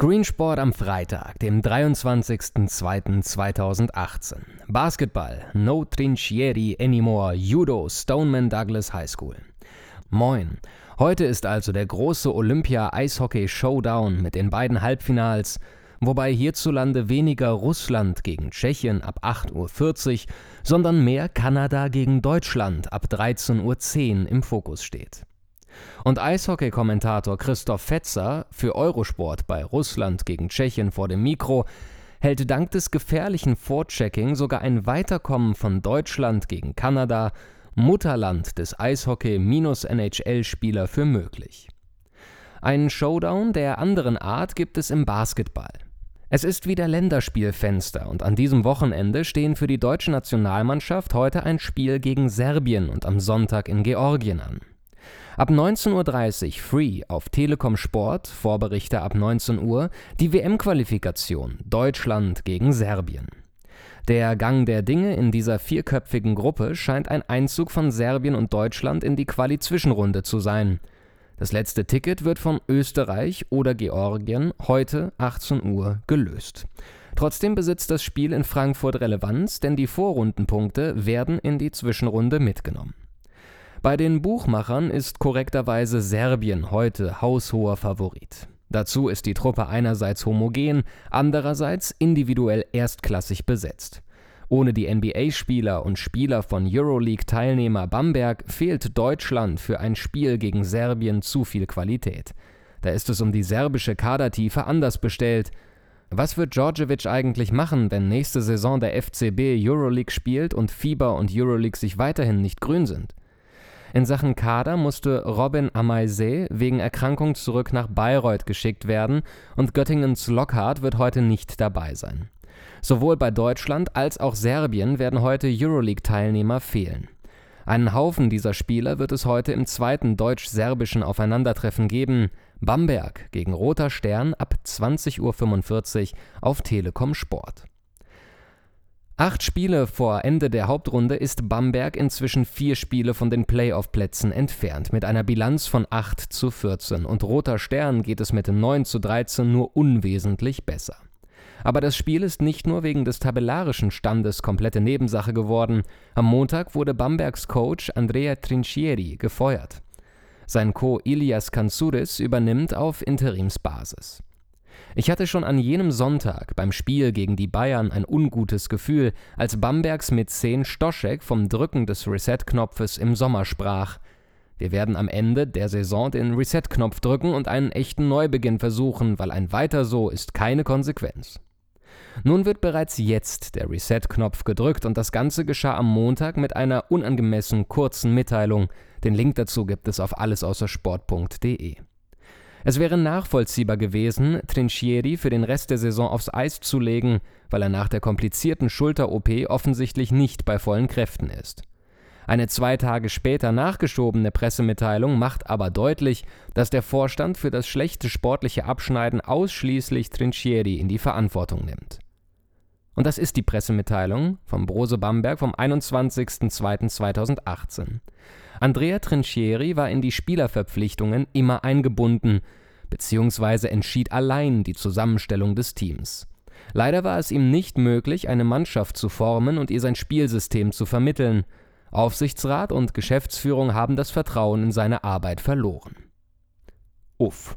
Screensport am Freitag, dem 23.02.2018. Basketball, no Trinchieri anymore, Judo, Stoneman Douglas High School. Moin. Heute ist also der große Olympia-Eishockey-Showdown mit den beiden Halbfinals, wobei hierzulande weniger Russland gegen Tschechien ab 8.40 Uhr, sondern mehr Kanada gegen Deutschland ab 13.10 Uhr im Fokus steht. Und Eishockey-Kommentator Christoph Fetzer für Eurosport bei Russland gegen Tschechien vor dem Mikro hält dank des gefährlichen Vorchecking sogar ein Weiterkommen von Deutschland gegen Kanada, Mutterland des Eishockey-NHL-Spieler, für möglich. Einen Showdown der anderen Art gibt es im Basketball. Es ist wieder Länderspielfenster und an diesem Wochenende stehen für die deutsche Nationalmannschaft heute ein Spiel gegen Serbien und am Sonntag in Georgien an. Ab 19.30 Uhr Free auf Telekom Sport, Vorberichte ab 19 Uhr, die WM-Qualifikation Deutschland gegen Serbien. Der Gang der Dinge in dieser vierköpfigen Gruppe scheint ein Einzug von Serbien und Deutschland in die Quali-Zwischenrunde zu sein. Das letzte Ticket wird von Österreich oder Georgien heute 18 Uhr gelöst. Trotzdem besitzt das Spiel in Frankfurt Relevanz, denn die Vorrundenpunkte werden in die Zwischenrunde mitgenommen. Bei den Buchmachern ist korrekterweise Serbien heute haushoher Favorit. Dazu ist die Truppe einerseits homogen, andererseits individuell erstklassig besetzt. Ohne die NBA-Spieler und Spieler von Euroleague-Teilnehmer Bamberg fehlt Deutschland für ein Spiel gegen Serbien zu viel Qualität. Da ist es um die serbische Kadertiefe anders bestellt. Was wird Djordjevic eigentlich machen, wenn nächste Saison der FCB Euroleague spielt und Fieber und Euroleague sich weiterhin nicht grün sind? In Sachen Kader musste Robin Amaisé wegen Erkrankung zurück nach Bayreuth geschickt werden und Göttingens Lockhart wird heute nicht dabei sein. Sowohl bei Deutschland als auch Serbien werden heute Euroleague-Teilnehmer fehlen. Einen Haufen dieser Spieler wird es heute im zweiten deutsch-serbischen Aufeinandertreffen geben. Bamberg gegen Roter Stern ab 20.45 Uhr auf Telekom Sport. Acht Spiele vor Ende der Hauptrunde ist Bamberg inzwischen vier Spiele von den Playoff-Plätzen entfernt, mit einer Bilanz von 8 zu 14 und Roter Stern geht es mit 9 zu 13 nur unwesentlich besser. Aber das Spiel ist nicht nur wegen des tabellarischen Standes komplette Nebensache geworden. Am Montag wurde Bambergs Coach Andrea Trincieri gefeuert. Sein Co Ilias Kansouris übernimmt auf Interimsbasis. Ich hatte schon an jenem Sonntag beim Spiel gegen die Bayern ein ungutes Gefühl, als Bambergs Mäzen Stoschek vom Drücken des Reset-Knopfes im Sommer sprach. Wir werden am Ende der Saison den Reset-Knopf drücken und einen echten Neubeginn versuchen, weil ein weiter so ist keine Konsequenz. Nun wird bereits jetzt der Reset-Knopf gedrückt und das Ganze geschah am Montag mit einer unangemessen kurzen Mitteilung. Den Link dazu gibt es auf allesaußersport.de. Es wäre nachvollziehbar gewesen, Trinchieri für den Rest der Saison aufs Eis zu legen, weil er nach der komplizierten Schulter-OP offensichtlich nicht bei vollen Kräften ist. Eine zwei Tage später nachgeschobene Pressemitteilung macht aber deutlich, dass der Vorstand für das schlechte sportliche Abschneiden ausschließlich Trinchieri in die Verantwortung nimmt. Und das ist die Pressemitteilung vom Brose Bamberg vom 21.02.2018. Andrea Trinchieri war in die Spielerverpflichtungen immer eingebunden, beziehungsweise entschied allein die Zusammenstellung des Teams. Leider war es ihm nicht möglich, eine Mannschaft zu formen und ihr sein Spielsystem zu vermitteln. Aufsichtsrat und Geschäftsführung haben das Vertrauen in seine Arbeit verloren. Uff,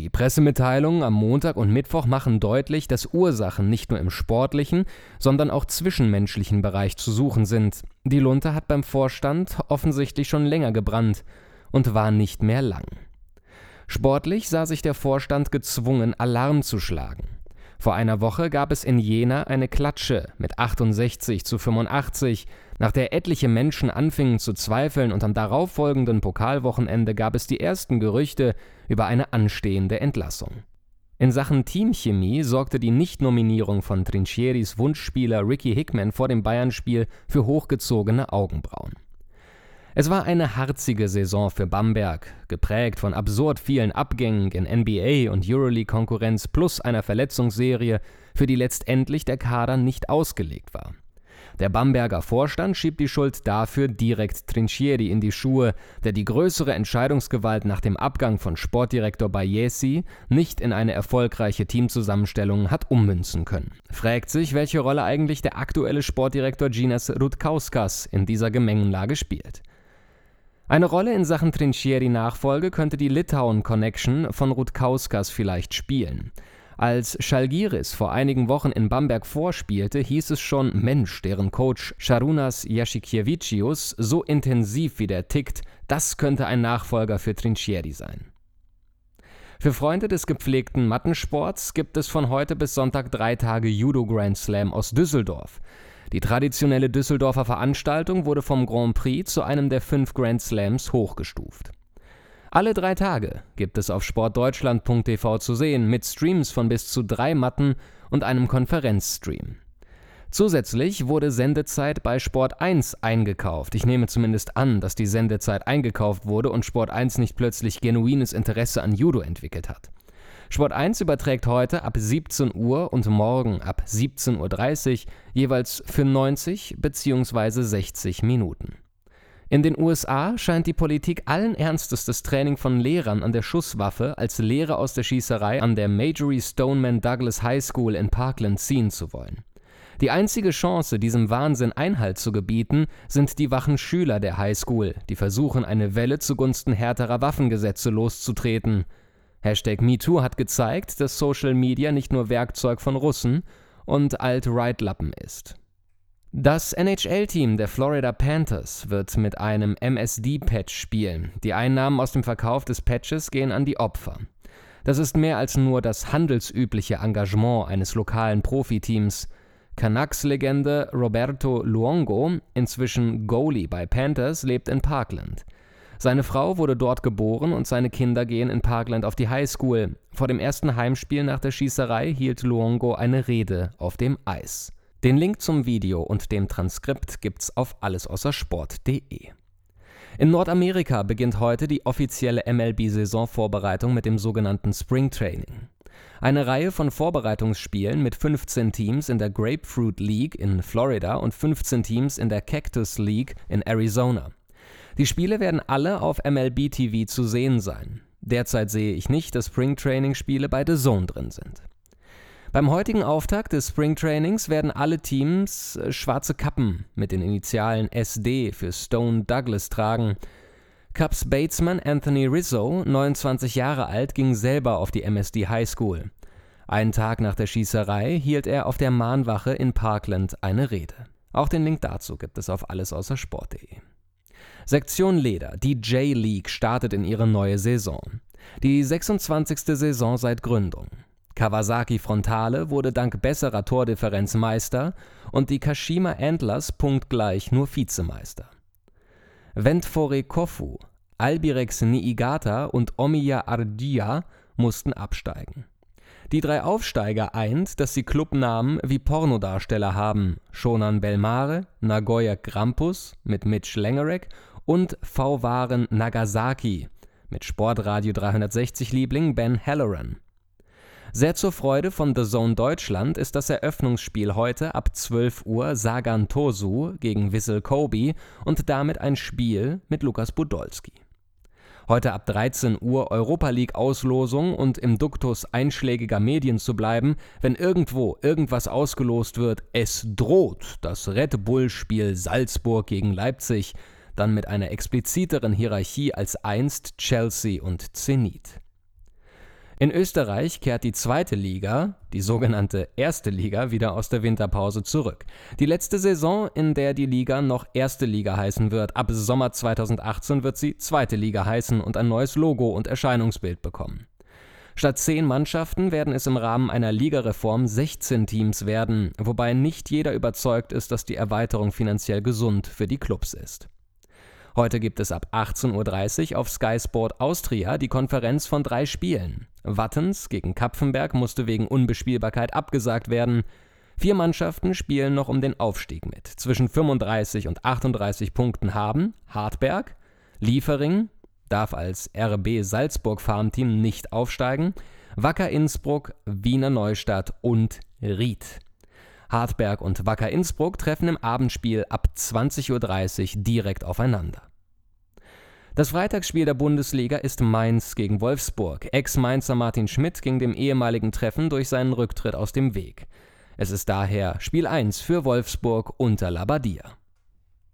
die Pressemitteilungen am Montag und Mittwoch machen deutlich, dass Ursachen nicht nur im sportlichen, sondern auch zwischenmenschlichen Bereich zu suchen sind. Die Lunte hat beim Vorstand offensichtlich schon länger gebrannt und war nicht mehr lang. Sportlich sah sich der Vorstand gezwungen, Alarm zu schlagen. Vor einer Woche gab es in Jena eine Klatsche mit 68 zu 85, nach der etliche Menschen anfingen zu zweifeln und am darauffolgenden Pokalwochenende gab es die ersten Gerüchte über eine anstehende Entlassung. In Sachen Teamchemie sorgte die Nichtnominierung von Trinchieris Wunschspieler Ricky Hickman vor dem Bayern-Spiel für hochgezogene Augenbrauen. Es war eine harzige Saison für Bamberg, geprägt von absurd vielen Abgängen in NBA und Euroleague-Konkurrenz plus einer Verletzungsserie, für die letztendlich der Kader nicht ausgelegt war. Der Bamberger Vorstand schiebt die Schuld dafür direkt Trinchieri in die Schuhe, der die größere Entscheidungsgewalt nach dem Abgang von Sportdirektor Bayesi nicht in eine erfolgreiche Teamzusammenstellung hat ummünzen können. Fragt sich, welche Rolle eigentlich der aktuelle Sportdirektor Ginas Rutkauskas in dieser Gemengenlage spielt. Eine Rolle in Sachen Trinchieri-Nachfolge könnte die Litauen-Connection von Rutkauskas vielleicht spielen. Als Schalgiris vor einigen Wochen in Bamberg vorspielte, hieß es schon, Mensch, deren Coach Sharunas Jasikiewičius so intensiv wie der tickt, das könnte ein Nachfolger für Trinchieri sein. Für Freunde des gepflegten Mattensports gibt es von heute bis Sonntag drei Tage Judo Grand Slam aus Düsseldorf. Die traditionelle Düsseldorfer Veranstaltung wurde vom Grand Prix zu einem der fünf Grand Slams hochgestuft. Alle drei Tage gibt es auf sportdeutschland.tv zu sehen, mit Streams von bis zu drei Matten und einem Konferenzstream. Zusätzlich wurde Sendezeit bei Sport 1 eingekauft. Ich nehme zumindest an, dass die Sendezeit eingekauft wurde und Sport 1 nicht plötzlich genuines Interesse an Judo entwickelt hat. Sport 1 überträgt heute ab 17 Uhr und morgen ab 17.30 Uhr jeweils für 90 bzw. 60 Minuten. In den USA scheint die Politik allen Ernstes das Training von Lehrern an der Schusswaffe als Lehre aus der Schießerei an der Majory Stoneman Douglas High School in Parkland ziehen zu wollen. Die einzige Chance, diesem Wahnsinn Einhalt zu gebieten, sind die wachen Schüler der High School, die versuchen, eine Welle zugunsten härterer Waffengesetze loszutreten. Hashtag MeToo hat gezeigt, dass Social Media nicht nur Werkzeug von Russen und Alt-Right-Lappen ist. Das NHL-Team der Florida Panthers wird mit einem MSD-Patch spielen. Die Einnahmen aus dem Verkauf des Patches gehen an die Opfer. Das ist mehr als nur das handelsübliche Engagement eines lokalen Profiteams. Canucks-Legende Roberto Luongo, inzwischen Goalie bei Panthers, lebt in Parkland. Seine Frau wurde dort geboren und seine Kinder gehen in Parkland auf die Highschool. Vor dem ersten Heimspiel nach der Schießerei hielt Luongo eine Rede auf dem Eis. Den Link zum Video und dem Transkript gibt's auf allesaußersport.de. In Nordamerika beginnt heute die offizielle MLB-Saisonvorbereitung mit dem sogenannten Spring Training. Eine Reihe von Vorbereitungsspielen mit 15 Teams in der Grapefruit League in Florida und 15 Teams in der Cactus League in Arizona. Die Spiele werden alle auf MLB TV zu sehen sein. Derzeit sehe ich nicht, dass Spring Training Spiele bei The Zone drin sind. Beim heutigen Auftakt des Springtrainings werden alle Teams äh, schwarze Kappen mit den Initialen SD für Stone Douglas tragen. Cubs Batesman Anthony Rizzo, 29 Jahre alt, ging selber auf die MSD High School. Einen Tag nach der Schießerei hielt er auf der Mahnwache in Parkland eine Rede. Auch den Link dazu gibt es auf allesaußersport.de. Sektion Leder, die J-League, startet in ihre neue Saison. Die 26. Saison seit Gründung. Kawasaki Frontale wurde dank besserer Tordifferenz Meister und die Kashima Antlers punktgleich nur Vizemeister. Ventfore Kofu, Albirex Niigata und Omiya Ardija mussten absteigen. Die drei Aufsteiger eint, dass sie Clubnamen wie Pornodarsteller haben: Shonan Belmare, Nagoya Grampus mit Mitch Lengerek und V-Waren Nagasaki mit Sportradio 360 Liebling Ben Halloran. Sehr zur Freude von The Zone Deutschland ist das Eröffnungsspiel heute ab 12 Uhr Sagan Tosu gegen Wissel Kobe und damit ein Spiel mit Lukas Budolski. Heute ab 13 Uhr Europa League Auslosung und im Duktus einschlägiger Medien zu bleiben, wenn irgendwo irgendwas ausgelost wird, es droht das Red Bull Spiel Salzburg gegen Leipzig, dann mit einer expliziteren Hierarchie als einst Chelsea und Zenit. In Österreich kehrt die zweite Liga, die sogenannte erste Liga, wieder aus der Winterpause zurück. Die letzte Saison, in der die Liga noch erste Liga heißen wird. Ab Sommer 2018 wird sie zweite Liga heißen und ein neues Logo und Erscheinungsbild bekommen. Statt zehn Mannschaften werden es im Rahmen einer Ligareform 16 Teams werden, wobei nicht jeder überzeugt ist, dass die Erweiterung finanziell gesund für die Clubs ist. Heute gibt es ab 18.30 Uhr auf Sky Sport Austria die Konferenz von drei Spielen. Wattens gegen Kapfenberg musste wegen Unbespielbarkeit abgesagt werden. Vier Mannschaften spielen noch um den Aufstieg mit. Zwischen 35 und 38 Punkten haben Hartberg, Liefering, darf als RB Salzburg Farmteam nicht aufsteigen, Wacker Innsbruck, Wiener Neustadt und Ried. Hartberg und Wacker Innsbruck treffen im Abendspiel ab 20.30 Uhr direkt aufeinander. Das Freitagsspiel der Bundesliga ist Mainz gegen Wolfsburg. Ex-Mainzer Martin Schmidt ging dem ehemaligen Treffen durch seinen Rücktritt aus dem Weg. Es ist daher Spiel 1 für Wolfsburg unter Labadia.